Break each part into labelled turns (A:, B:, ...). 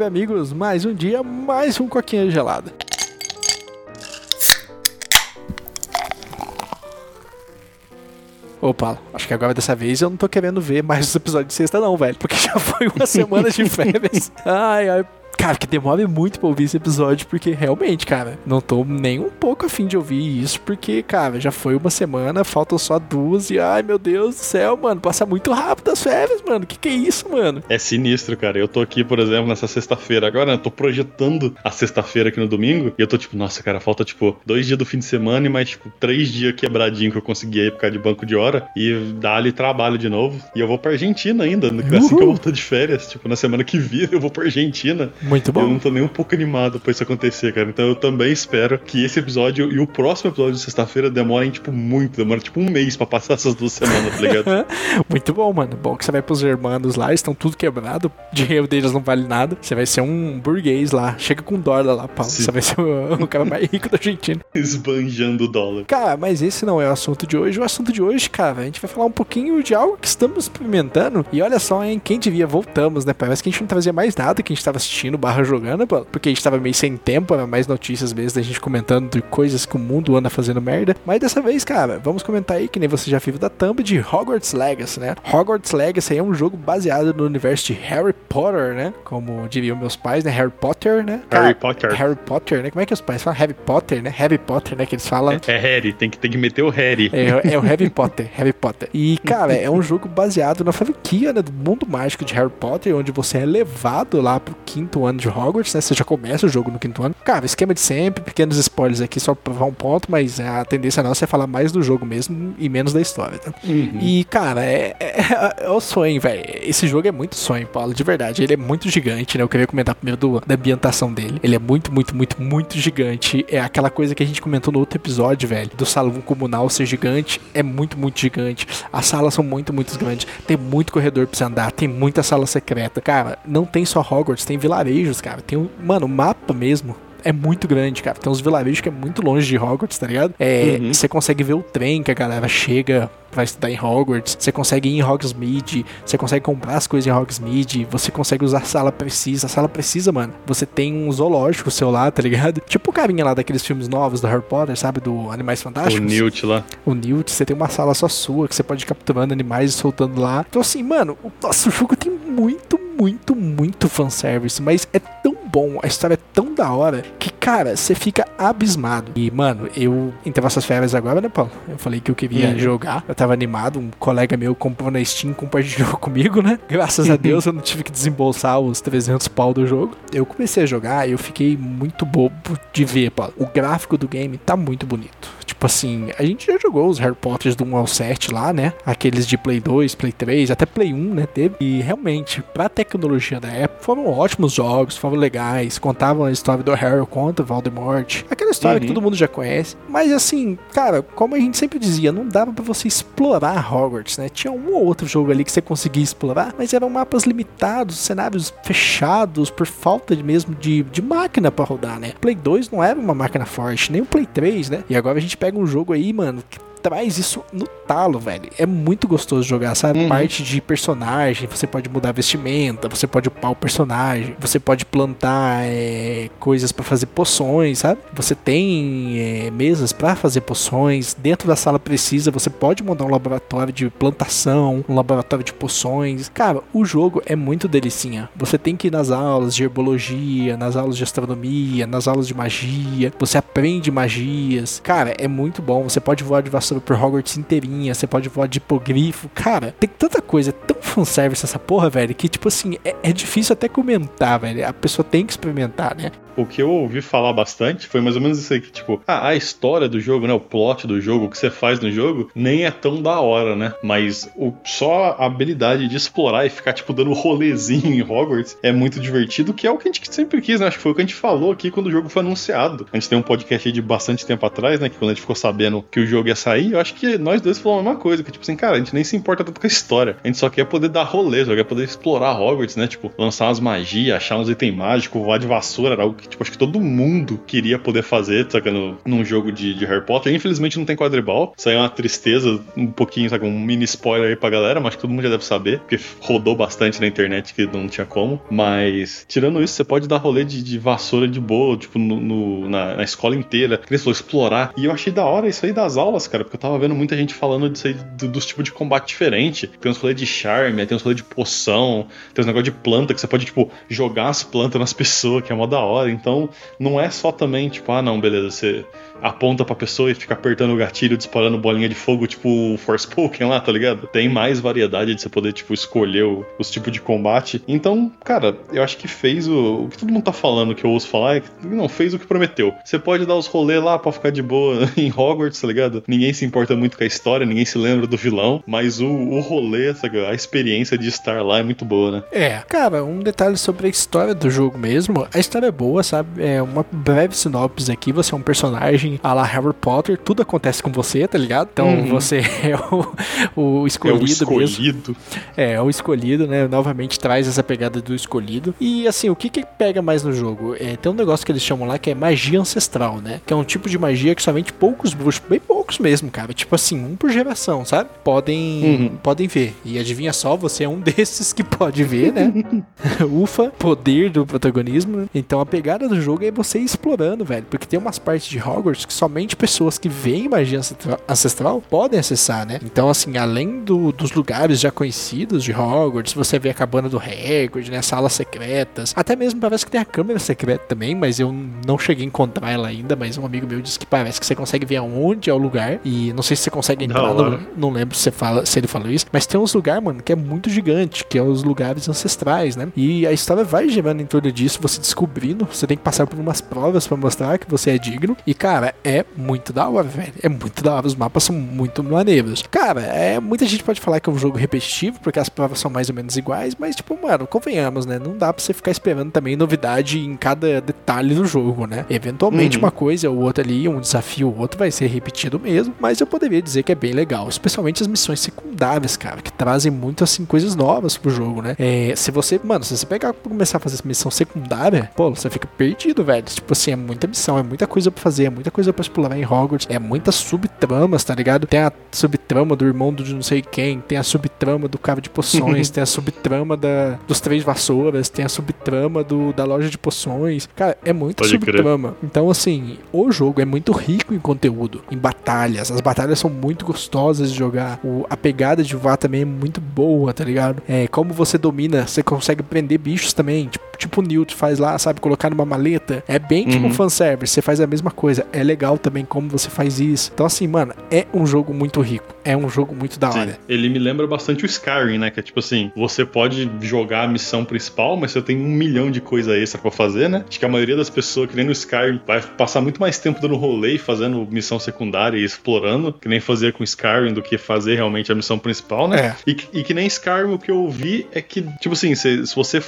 A: Salve, amigos! Mais um dia, mais um coquinha gelada. Paulo, acho que agora dessa vez eu não tô querendo ver mais os episódios de sexta, não, velho. Porque já foi uma semana de férias. Ai, ai, Cara, que demora muito pra ouvir esse episódio, porque realmente, cara, não tô nem um pouco afim de ouvir isso, porque, cara, já foi uma semana, faltam só duas e, ai meu Deus do céu, mano, passa muito rápido as férias, mano. Que que é isso, mano?
B: É sinistro, cara. Eu tô aqui, por exemplo, nessa sexta-feira agora, né? tô projetando a sexta-feira aqui no domingo, e eu tô tipo, nossa, cara, falta tipo dois dias do fim de semana e mais tipo três dias quebradinho que eu consegui aí por causa de banco de hora, e dá ali trabalho de novo. E eu vou pra Argentina ainda, assim que eu volto de férias, tipo, na semana que vira eu vou pra Argentina.
A: Muito bom.
B: Eu não tô nem um pouco animado pra isso acontecer, cara. Então eu também espero que esse episódio e o próximo episódio de sexta-feira demorem, tipo, muito. Demora, tipo, um mês pra passar essas duas semanas, tá ligado?
A: muito bom, mano. Bom que você vai pros irmãos lá, estão tudo quebrado. O dinheiro deles não vale nada. Você vai ser um burguês lá. Chega com dólar lá, Paulo. Sim. Você vai ser o, o cara mais rico da Argentina.
B: Esbanjando dólar.
A: Cara, mas esse não é o assunto de hoje. O assunto de hoje, cara, a gente vai falar um pouquinho de algo que estamos experimentando. E olha só, hein, quem devia, voltamos, né? Parece que a gente não trazia mais nada que a gente tava assistindo barra jogando, porque a gente tava meio sem tempo, era mais notícias mesmo da gente comentando de coisas que o mundo anda fazendo merda. Mas dessa vez, cara, vamos comentar aí, que nem você já viu da thumb de Hogwarts Legacy, né? Hogwarts Legacy é um jogo baseado no universo de Harry Potter, né? Como diriam meus pais, né? Harry Potter, né?
B: Harry Potter.
A: Harry Potter, né? Como é que os pais falam? Harry Potter, né? Harry Potter, né? Que eles falam.
B: É, é Harry, tem que, tem que meter o Harry.
A: É, é o Harry Potter, Harry Potter. E, cara, é um jogo baseado na franquia, né? Do mundo mágico de Harry Potter, onde você é levado lá pro quinto ano de Hogwarts, né? Você já começa o jogo no quinto ano. Cara, esquema de sempre, pequenos spoilers aqui só pra um ponto, mas a tendência nossa é falar mais do jogo mesmo e menos da história, tá? Uhum. E, cara, é, é, é o sonho, velho. Esse jogo é muito sonho, Paulo, de verdade. Ele é muito gigante, né? Eu queria comentar primeiro do, da ambientação dele. Ele é muito, muito, muito, muito gigante. É aquela coisa que a gente comentou no outro episódio, velho, do salão comunal ser gigante. É muito, muito gigante. As salas são muito, muito grandes. Tem muito corredor pra você andar, tem muita sala secreta. Cara, não tem só Hogwarts, tem vilarejos, cara. Tem um, mano, mapa mesmo é muito grande, cara. Tem uns vilarejos que é muito longe de Hogwarts, tá ligado? É, uhum. Você consegue ver o trem que a galera chega pra estudar em Hogwarts. Você consegue ir em Hogsmeade. Você consegue comprar as coisas em Hogsmeade. Você consegue usar a sala precisa. A sala precisa, mano. Você tem um zoológico seu lá, tá ligado? Tipo o carinha lá daqueles filmes novos do Harry Potter, sabe? Do Animais Fantásticos.
B: O Newt lá.
A: O Newt. Você tem uma sala só sua que você pode ir capturando animais e soltando lá. Então, assim, mano, o nosso jogo tem muito, muito, muito fanservice. Mas é tão bom. A história é tão da hora que, cara, você fica abismado. E, mano, eu entrei essas férias agora, né, Paulo? Eu falei que eu queria uhum. jogar. Eu tava animado, um colega meu comprou na Steam, compartilhou comigo, né? Graças a Deus eu não tive que desembolsar os 300 pau do jogo. Eu comecei a jogar e eu fiquei muito bobo de ver, Paulo. O gráfico do game tá muito bonito. Tipo assim, a gente já jogou os Harry Potters do 1 ao 7 lá, né? Aqueles de Play 2, Play 3, até Play 1, né? Teve. E realmente, pra tecnologia da época, foram ótimos jogos, foram legais. Contavam a história do Harry contra Voldemort. Aquela história uhum. que todo mundo já conhece. Mas assim, cara, como a gente sempre dizia, não dava para você explorar Hogwarts, né? Tinha um ou outro jogo ali que você conseguia explorar, mas eram mapas limitados, cenários fechados, por falta de mesmo de, de máquina para rodar, né? Play 2 não era uma máquina forte, nem o Play 3, né? E agora a gente pega um jogo aí, mano, que traz isso no talo, velho. É muito gostoso jogar, sabe? Uhum. Parte de personagem, você pode mudar a vestimenta, você pode upar o personagem, você pode plantar é, coisas para fazer poções, sabe? Você tem é, mesas para fazer poções. Dentro da sala precisa, você pode montar um laboratório de plantação, um laboratório de poções. Cara, o jogo é muito delicinha. Você tem que ir nas aulas de herbologia, nas aulas de astronomia, nas aulas de magia. Você aprende magias. Cara, é muito bom. Você pode voar de vassoura sobre por Hogwarts inteirinha, você pode voar de hipogrifo. Cara, tem tanta coisa, é tão fanservice essa porra, velho, que tipo assim, é, é difícil até comentar, velho. A pessoa tem que experimentar, né?
B: O que eu ouvi falar bastante foi mais ou menos isso aí, que tipo, ah, a história do jogo, né, o plot do jogo, o que você faz no jogo, nem é tão da hora, né? Mas o, só a habilidade de explorar e ficar, tipo, dando rolezinho em Hogwarts é muito divertido, que é o que a gente sempre quis, né? Acho que foi o que a gente falou aqui quando o jogo foi anunciado. A gente tem um podcast aí de bastante tempo atrás, né, que quando a gente ficou sabendo que o jogo ia sair, Aí eu acho que nós dois falamos a mesma coisa, que tipo assim, cara, a gente nem se importa tanto com a história. A gente só quer poder dar rolê, só quer poder explorar Hogwarts, né? Tipo, lançar umas magias, achar uns itens mágicos, voar de vassoura, era algo que, tipo, acho que todo mundo queria poder fazer, sabe, no, num jogo de, de Harry Potter. Infelizmente não tem quadribol. Isso aí é uma tristeza, um pouquinho, sabe, um mini spoiler aí pra galera, mas que todo mundo já deve saber, porque rodou bastante na internet que não tinha como. Mas, tirando isso, você pode dar rolê de, de vassoura de boa, tipo, no, no na, na, escola inteira. Que falou, explorar. E eu achei da hora isso aí das aulas, cara, porque eu tava vendo muita gente falando disso aí, do, dos tipos de combate diferente. Tem uns rolês de charme, tem uns rolês de poção, tem uns negócios de planta que você pode, tipo, jogar as plantas nas pessoas, que é mó da hora. Então, não é só também, tipo, ah, não, beleza, você aponta pra pessoa e fica apertando o gatilho, disparando bolinha de fogo, tipo o Forspoken lá, tá ligado? Tem mais variedade de você poder, tipo, escolher os tipos de combate. Então, cara, eu acho que fez o. O que todo mundo tá falando que eu ouço falar é que não fez o que prometeu. Você pode dar os rolês lá pra ficar de boa em Hogwarts, tá ligado? Ninguém se importa muito com a história, ninguém se lembra do vilão, mas o, o rolê, sabe? a experiência de estar lá é muito boa, né?
A: É, cara, um detalhe sobre a história do jogo mesmo. A história é boa, sabe? É uma breve sinopse aqui. Você é um personagem personagem a la Harry Potter, tudo acontece com você, tá ligado? Então uhum. você é o, o escolhido, é o escolhido. mesmo. É, é, o escolhido, né? Novamente traz essa pegada do escolhido. E assim, o que que pega mais no jogo? É, tem um negócio que eles chamam lá que é magia ancestral, né? Que é um tipo de magia que somente poucos bruxos, bem poucos mesmo, cara. Tipo assim, um por geração, sabe? Podem, uhum. podem ver. E adivinha só, você é um desses que pode ver, né? Ufa, poder do protagonismo. Então a pegada do jogo é você explorando, velho. Porque tem umas partes de Hogwarts que somente pessoas que veem magia ancestral podem acessar, né? Então, assim, além do, dos lugares já conhecidos de Hogwarts, você vê a cabana do Hagrid, né? Salas secretas. Até mesmo parece que tem a câmera secreta também, mas eu não cheguei a encontrar ela ainda. Mas um amigo meu disse que parece que você consegue ver aonde é o lugar. E não sei se você consegue entrar, não, não, não lembro se, fala, se ele falou isso. Mas tem uns lugares, mano, que é muito gigante, que é os lugares ancestrais, né? E a história vai girando em torno disso, você descobrindo. Você tem que passar por umas provas para mostrar que você é digno. E, cara, é muito da hora, velho. É muito da hora. Os mapas são muito maneiros. Cara, é, muita gente pode falar que é um jogo repetitivo, porque as provas são mais ou menos iguais, mas, tipo, mano, convenhamos, né? Não dá pra você ficar esperando também novidade em cada detalhe do jogo, né? Eventualmente, uhum. uma coisa ou outra ali, um desafio ou outro vai ser repetido mesmo, mas eu poderia dizer que é bem legal. Especialmente as missões secundárias, cara, que trazem muito, assim, coisas novas pro jogo, né? É, se você, mano, se você pegar pra começar a fazer essa missão secundária, pô, você fica perdido, velho. Tipo assim, é muita missão, é muita coisa pra fazer, é muita coisa coisa pra explorar em Hogwarts. É muitas subtramas, tá ligado? Tem a subtrama do irmão do não sei quem, tem a subtrama do cara de poções, tem a subtrama da, dos três vassouras, tem a subtrama do, da loja de poções. Cara, é muita Pode subtrama. Crer. Então, assim, o jogo é muito rico em conteúdo, em batalhas. As batalhas são muito gostosas de jogar. O, a pegada de voar também é muito boa, tá ligado? É, como você domina, você consegue prender bichos também. Tipo, tipo o Newt faz lá, sabe? Colocar numa maleta. É bem tipo uhum. fanservice. Você faz a mesma coisa. É legal também como você faz isso. Então, assim, mano, é um jogo muito rico. É um jogo muito da hora. Sim.
B: Ele me lembra bastante o Skyrim, né? Que é tipo assim, você pode jogar a missão principal, mas você tem um milhão de coisa extra pra fazer, né? Acho que a maioria das pessoas que nem no Skyrim vai passar muito mais tempo dando rolê e fazendo missão secundária e explorando, que nem fazer com Skyrim do que fazer realmente a missão principal, né? É. E, e que nem Skyrim, o que eu ouvi é que, tipo assim, se, se você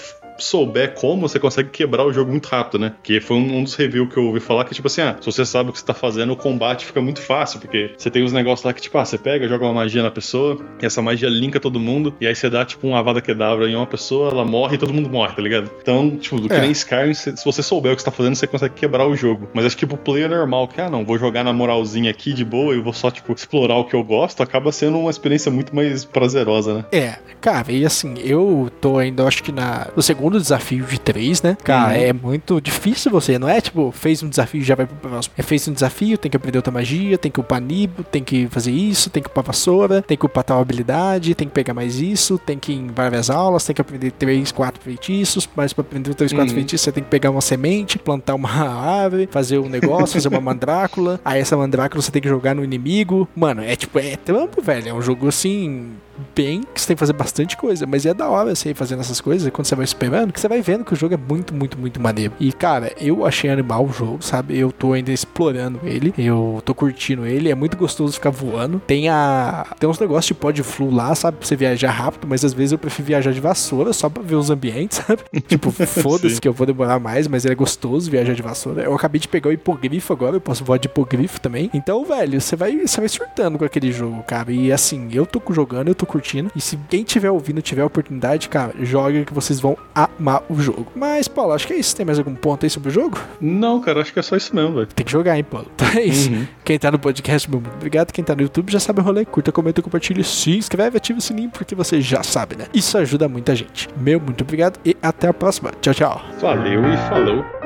B: souber como, você consegue quebrar o jogo muito rápido, né? Que foi um, um dos reviews que eu ouvi falar que, tipo assim, ah, se você sabe o que você tá fazendo, o combate fica muito fácil, porque você tem uns negócios lá que, tipo, ah, você pega, joga uma magia na pessoa, e essa magia linka todo mundo, e aí você dá, tipo, uma avada quedavra em uma pessoa, ela morre e todo mundo morre, tá ligado? Então, tipo, do que é. nem Skyrim, se, se, você souber o que você tá fazendo, você consegue quebrar o jogo. Mas acho que pro player normal, que, ah, não, vou jogar na moralzinha aqui de boa e vou só, tipo, explorar o que eu gosto, acaba sendo uma experiência muito mais prazerosa, né?
A: É, cara, e assim, eu tô ainda, acho que na, no segundo desafio de três, né? Cara, uhum. é muito difícil você, não é tipo, fez um desafio e já vai pro próximo. É fez um desafio, tem que aprender outra magia, tem que upar Nibo, tem que fazer isso, tem que upar vassoura, tem que upar tal habilidade, tem que pegar mais isso, tem que ir em várias aulas, tem que aprender três, quatro feitiços, mas pra aprender três, quatro uhum. feitiços você tem que pegar uma semente, plantar uma árvore, fazer um negócio, fazer uma mandrácula, aí essa mandrácula você tem que jogar no inimigo. Mano, é tipo, é trampo, velho. É um jogo assim bem que você tem que fazer bastante coisa, mas é da hora você ir fazendo essas coisas, e quando você vai esperando jogando, que você vai vendo que o jogo é muito, muito, muito maneiro. E, cara, eu achei animal o jogo, sabe? Eu tô ainda explorando ele, eu tô curtindo ele, é muito gostoso ficar voando. Tem a. Tem uns negócios de pod flu lá, sabe? Pra você viajar rápido, mas às vezes eu prefiro viajar de vassoura só pra ver os ambientes, sabe? tipo, foda-se que eu vou demorar mais, mas é gostoso viajar de vassoura. Eu acabei de pegar o hipogrifo agora, eu posso voar de hipogrifo também. Então, velho, você vai, você vai surtando com aquele jogo, cara. E assim, eu tô jogando, eu tô curtindo. E se quem tiver ouvindo tiver oportunidade, cara, joga que vocês vão amar o jogo. Mas, Paulo, acho que é isso. Tem mais algum ponto aí sobre o jogo?
B: Não, cara, acho que é só isso mesmo, velho.
A: Tem que jogar, hein, Paulo? Então é isso. Uhum. Quem tá no podcast, meu muito obrigado. Quem tá no YouTube já sabe o rolê. Curta, comenta, compartilha, se inscreve, ativa o sininho, porque você já sabe, né? Isso ajuda muita gente. Meu muito obrigado e até a próxima. Tchau, tchau.
B: Valeu e falou.